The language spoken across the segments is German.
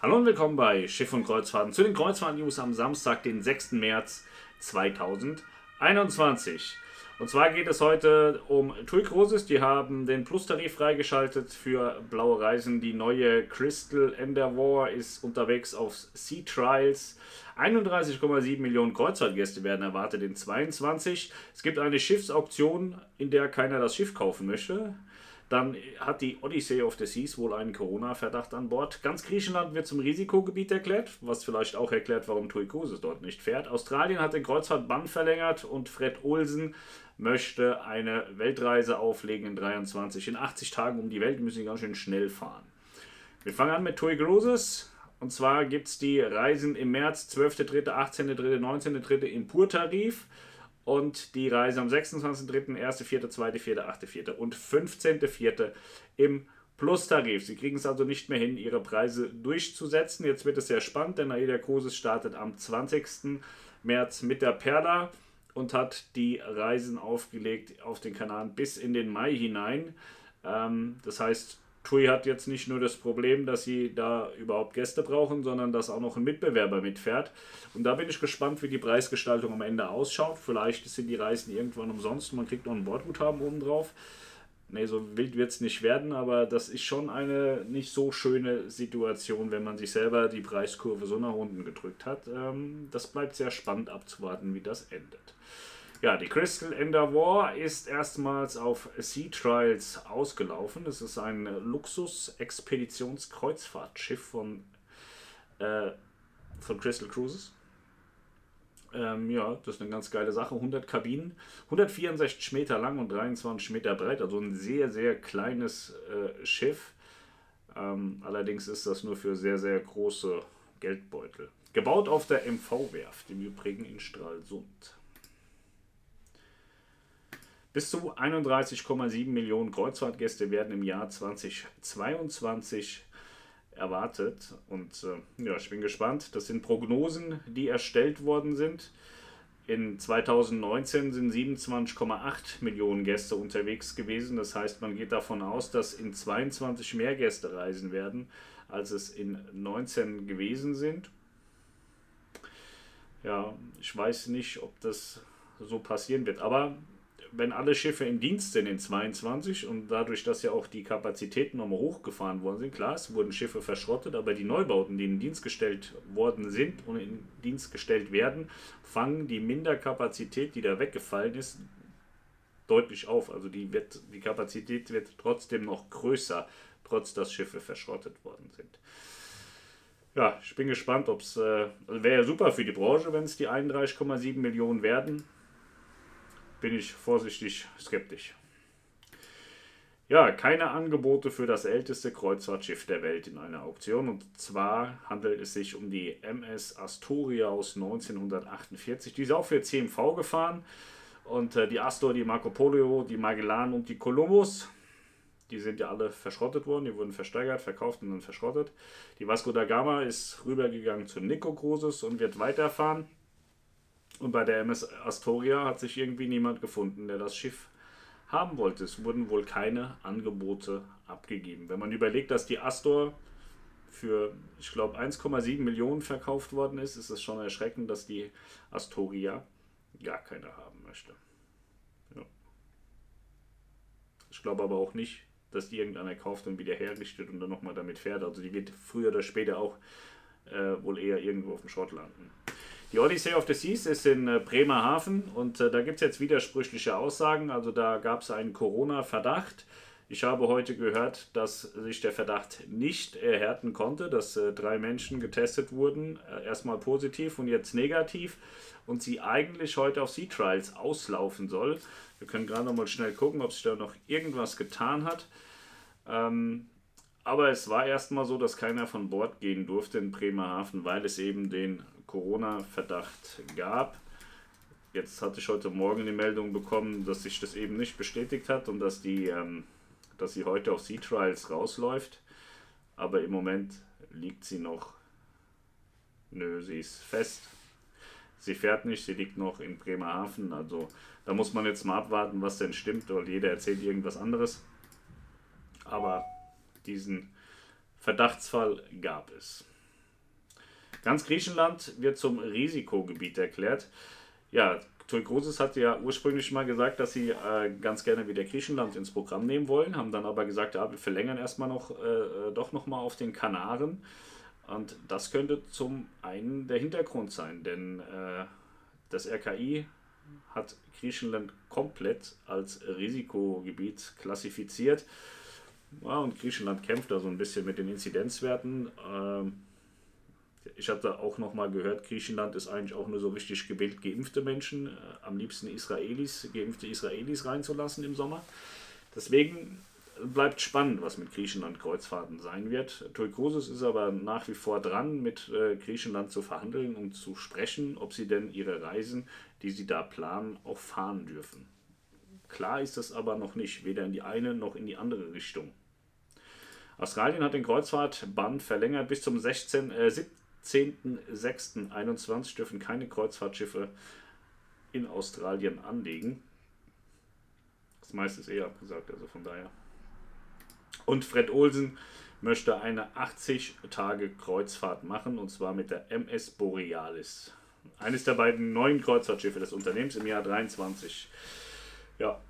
Hallo und willkommen bei Schiff und Kreuzfahrten zu den Kreuzfahrt-News am Samstag, den 6. März 2021. Und zwar geht es heute um TUI Cruises. Die haben den Plus-Tarif freigeschaltet für blaue Reisen. Die neue Crystal Endeavour ist unterwegs auf Sea Trials. 31,7 Millionen Kreuzfahrtgäste werden erwartet in 22. Es gibt eine Schiffsauktion, in der keiner das Schiff kaufen möchte. Dann hat die Odyssey of the Seas wohl einen Corona-Verdacht an Bord. Ganz Griechenland wird zum Risikogebiet erklärt, was vielleicht auch erklärt, warum Tui Cruises dort nicht fährt. Australien hat den Kreuzfahrtbann verlängert und Fred Olsen möchte eine Weltreise auflegen in 23. In 80 Tagen um die Welt müssen sie ganz schön schnell fahren. Wir fangen an mit TUI Cruises. Und zwar gibt es die Reisen im März 12.3., 18.3., 19.3. im Purtarif und die Reise am 26.3., 1.4., 2.4., 8.4. und 15.4. im Plus-Tarif. Sie kriegen es also nicht mehr hin, ihre Preise durchzusetzen. Jetzt wird es sehr spannend, denn Aida Cruises startet am 20. März mit der Perla und hat die Reisen aufgelegt auf den Kanaren bis in den Mai hinein. Ähm, das heißt, TUI hat jetzt nicht nur das Problem, dass sie da überhaupt Gäste brauchen, sondern dass auch noch ein Mitbewerber mitfährt. Und da bin ich gespannt, wie die Preisgestaltung am Ende ausschaut. Vielleicht sind die Reisen irgendwann umsonst, man kriegt noch ein Bordguthaben obendrauf. Ne, so wild wird es nicht werden, aber das ist schon eine nicht so schöne Situation, wenn man sich selber die Preiskurve so nach unten gedrückt hat. Ähm, das bleibt sehr spannend abzuwarten, wie das endet. Ja, die Crystal Endeavour ist erstmals auf Sea Trials ausgelaufen. Es ist ein Luxus-Expeditions-Kreuzfahrtschiff von, äh, von Crystal Cruises. Ähm, ja, das ist eine ganz geile Sache. 100 Kabinen, 164 Meter lang und 23 Meter breit, also ein sehr, sehr kleines äh, Schiff. Ähm, allerdings ist das nur für sehr, sehr große Geldbeutel. Gebaut auf der MV-Werft, im Übrigen in Stralsund. Bis zu 31,7 Millionen Kreuzfahrtgäste werden im Jahr 2022 erwartet. Und äh, ja, ich bin gespannt. Das sind Prognosen, die erstellt worden sind. In 2019 sind 27,8 Millionen Gäste unterwegs gewesen. Das heißt, man geht davon aus, dass in 22 mehr Gäste reisen werden, als es in 19 gewesen sind. Ja, ich weiß nicht, ob das so passieren wird. Aber wenn alle Schiffe im Dienst sind in 22 und dadurch, dass ja auch die Kapazitäten nochmal hochgefahren worden sind, klar, es wurden Schiffe verschrottet, aber die Neubauten, die in Dienst gestellt worden sind und in Dienst gestellt werden, fangen die Minderkapazität, die da weggefallen ist, deutlich auf. Also die, wird, die Kapazität wird trotzdem noch größer, trotz dass Schiffe verschrottet worden sind. Ja, ich bin gespannt, ob es äh, wäre ja super für die Branche, wenn es die 31,7 Millionen werden bin ich vorsichtig skeptisch. Ja, keine Angebote für das älteste Kreuzfahrtschiff der Welt in einer Auktion. Und zwar handelt es sich um die MS Astoria aus 1948. Die ist auch für CMV gefahren. Und äh, die Astor, die Marco Polo, die Magellan und die Columbus, die sind ja alle verschrottet worden. Die wurden versteigert, verkauft und dann verschrottet. Die Vasco da Gama ist rübergegangen zu Nico Cruises und wird weiterfahren. Und bei der MS Astoria hat sich irgendwie niemand gefunden, der das Schiff haben wollte. Es wurden wohl keine Angebote abgegeben. Wenn man überlegt, dass die Astor für, ich glaube, 1,7 Millionen verkauft worden ist, ist es schon erschreckend, dass die Astoria gar keine haben möchte. Ja. Ich glaube aber auch nicht, dass die irgendeiner kauft und wieder herrichtet und dann nochmal damit fährt. Also die wird früher oder später auch äh, wohl eher irgendwo auf dem Schrott landen. Die Odyssey of the Seas ist in äh, Bremerhaven und äh, da gibt es jetzt widersprüchliche Aussagen. Also da gab es einen Corona-Verdacht. Ich habe heute gehört, dass sich der Verdacht nicht erhärten konnte, dass äh, drei Menschen getestet wurden, äh, erstmal positiv und jetzt negativ und sie eigentlich heute auf Sea Trials auslaufen soll. Wir können gerade noch mal schnell gucken, ob sich da noch irgendwas getan hat. Ähm, aber es war erstmal so, dass keiner von Bord gehen durfte in Bremerhaven, weil es eben den Corona-Verdacht gab. Jetzt hatte ich heute Morgen die Meldung bekommen, dass sich das eben nicht bestätigt hat und dass, die, ähm, dass sie heute auf Sea Trials rausläuft. Aber im Moment liegt sie noch. Nö, sie ist fest. Sie fährt nicht, sie liegt noch in Bremerhaven. Also da muss man jetzt mal abwarten, was denn stimmt, weil jeder erzählt irgendwas anderes. Aber diesen Verdachtsfall gab es. Ganz Griechenland wird zum Risikogebiet erklärt. Ja, Toni Kroos hat ja ursprünglich mal gesagt, dass sie äh, ganz gerne wieder Griechenland ins Programm nehmen wollen, haben dann aber gesagt, ja, wir verlängern erstmal noch, äh, äh doch nochmal auf den Kanaren. Und das könnte zum einen der Hintergrund sein, denn äh, das RKI hat Griechenland komplett als Risikogebiet klassifiziert. Ja, und Griechenland kämpft da so ein bisschen mit den Inzidenzwerten. Ähm, ich hatte auch noch mal gehört, Griechenland ist eigentlich auch nur so richtig gewählt geimpfte Menschen, äh, am liebsten Israelis, geimpfte Israelis reinzulassen im Sommer. Deswegen bleibt spannend, was mit Griechenland Kreuzfahrten sein wird. Tui Cruises ist aber nach wie vor dran, mit äh, Griechenland zu verhandeln und zu sprechen, ob sie denn ihre Reisen, die sie da planen, auch fahren dürfen. Klar ist das aber noch nicht, weder in die eine noch in die andere Richtung. Australien hat den Kreuzfahrtbann verlängert bis zum 16, äh, 10.06.21 dürfen keine Kreuzfahrtschiffe in Australien anlegen. Das meiste ist eh abgesagt, also von daher. Und Fred Olsen möchte eine 80-Tage-Kreuzfahrt machen und zwar mit der MS Borealis. Eines der beiden neuen Kreuzfahrtschiffe des Unternehmens im Jahr 23. Ja.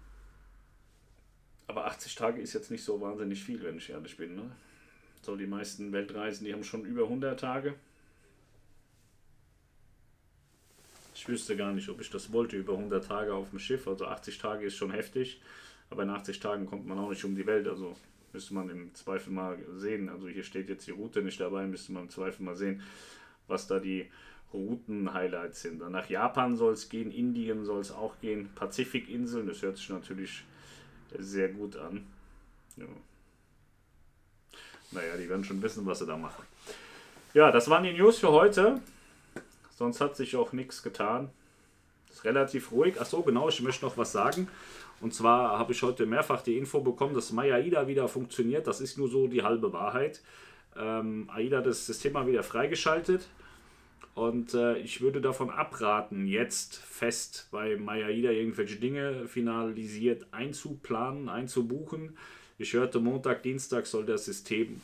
Aber 80 Tage ist jetzt nicht so wahnsinnig viel, wenn ich ehrlich bin. Ne? So, die meisten Weltreisen, die haben schon über 100 Tage. Ich wüsste gar nicht, ob ich das wollte, über 100 Tage auf dem Schiff. Also 80 Tage ist schon heftig, aber in 80 Tagen kommt man auch nicht um die Welt. Also müsste man im Zweifel mal sehen. Also hier steht jetzt die Route nicht dabei, müsste man im Zweifel mal sehen, was da die Routen-Highlights sind. Dann nach Japan soll es gehen, Indien soll es auch gehen, Pazifikinseln, das hört sich natürlich sehr gut an. Ja. Naja, die werden schon wissen, was sie da machen. Ja, das waren die News für heute. Sonst hat sich auch nichts getan. Ist relativ ruhig. Achso, genau, ich möchte noch was sagen. Und zwar habe ich heute mehrfach die Info bekommen, dass Maya AIDA wieder funktioniert. Das ist nur so die halbe Wahrheit. Ähm, AIDA hat das System mal wieder freigeschaltet. Und äh, ich würde davon abraten, jetzt fest bei Maya AIDA irgendwelche Dinge finalisiert einzuplanen, einzubuchen. Ich hörte, Montag, Dienstag soll das System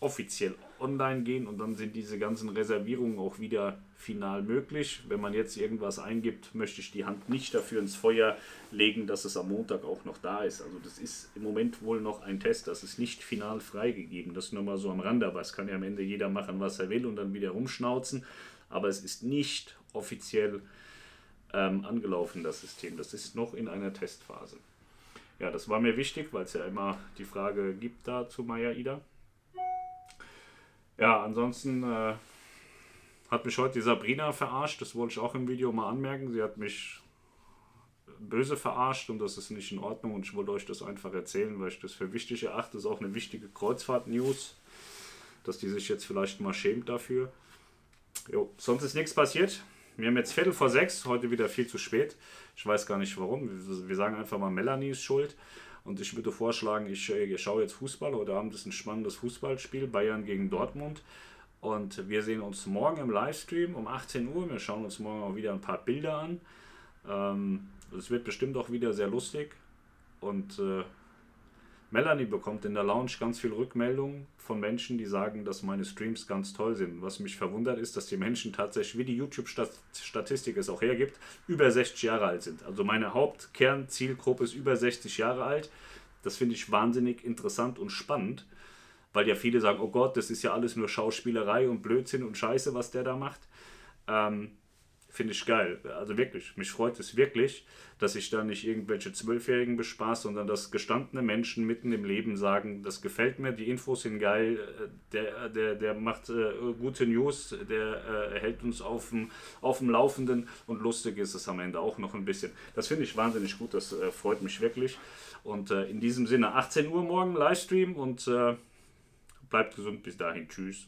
offiziell online gehen und dann sind diese ganzen Reservierungen auch wieder final möglich. Wenn man jetzt irgendwas eingibt, möchte ich die Hand nicht dafür ins Feuer legen, dass es am Montag auch noch da ist. Also das ist im Moment wohl noch ein Test, das ist nicht final freigegeben. Das nur mal so am Rande, aber es kann ja am Ende jeder machen, was er will und dann wieder rumschnauzen. Aber es ist nicht offiziell ähm, angelaufen, das System. Das ist noch in einer Testphase. Ja, das war mir wichtig, weil es ja immer die Frage gibt da zu Maya Ida. Ja, ansonsten äh, hat mich heute die Sabrina verarscht. Das wollte ich auch im Video mal anmerken. Sie hat mich böse verarscht und das ist nicht in Ordnung und ich wollte euch das einfach erzählen, weil ich das für wichtig erachte. Das ist auch eine wichtige Kreuzfahrt-News, dass die sich jetzt vielleicht mal schämt dafür. Jo, sonst ist nichts passiert. Wir haben jetzt Viertel vor sechs, heute wieder viel zu spät. Ich weiß gar nicht warum. Wir sagen einfach mal, Melanie ist schuld. Und ich würde vorschlagen, ich, äh, ich schaue jetzt Fußball. Heute Abend ist ein spannendes Fußballspiel, Bayern gegen Dortmund. Und wir sehen uns morgen im Livestream um 18 Uhr. Wir schauen uns morgen auch wieder ein paar Bilder an. Ähm, es wird bestimmt auch wieder sehr lustig. Und äh, Melanie bekommt in der Lounge ganz viel Rückmeldungen von Menschen, die sagen, dass meine Streams ganz toll sind. Was mich verwundert ist, dass die Menschen tatsächlich, wie die YouTube-Statistik es auch hergibt, über 60 Jahre alt sind. Also meine Hauptkernzielgruppe ist über 60 Jahre alt. Das finde ich wahnsinnig interessant und spannend, weil ja viele sagen, oh Gott, das ist ja alles nur Schauspielerei und Blödsinn und Scheiße, was der da macht. Ähm, Finde ich geil. Also wirklich, mich freut es wirklich, dass ich da nicht irgendwelche Zwölfjährigen bespaß, sondern dass gestandene Menschen mitten im Leben sagen, das gefällt mir, die Infos sind geil, äh, der, der, der macht äh, gute News, der äh, hält uns auf dem, auf dem Laufenden und lustig ist es am Ende auch noch ein bisschen. Das finde ich wahnsinnig gut, das äh, freut mich wirklich. Und äh, in diesem Sinne, 18 Uhr morgen Livestream und äh, bleibt gesund bis dahin. Tschüss.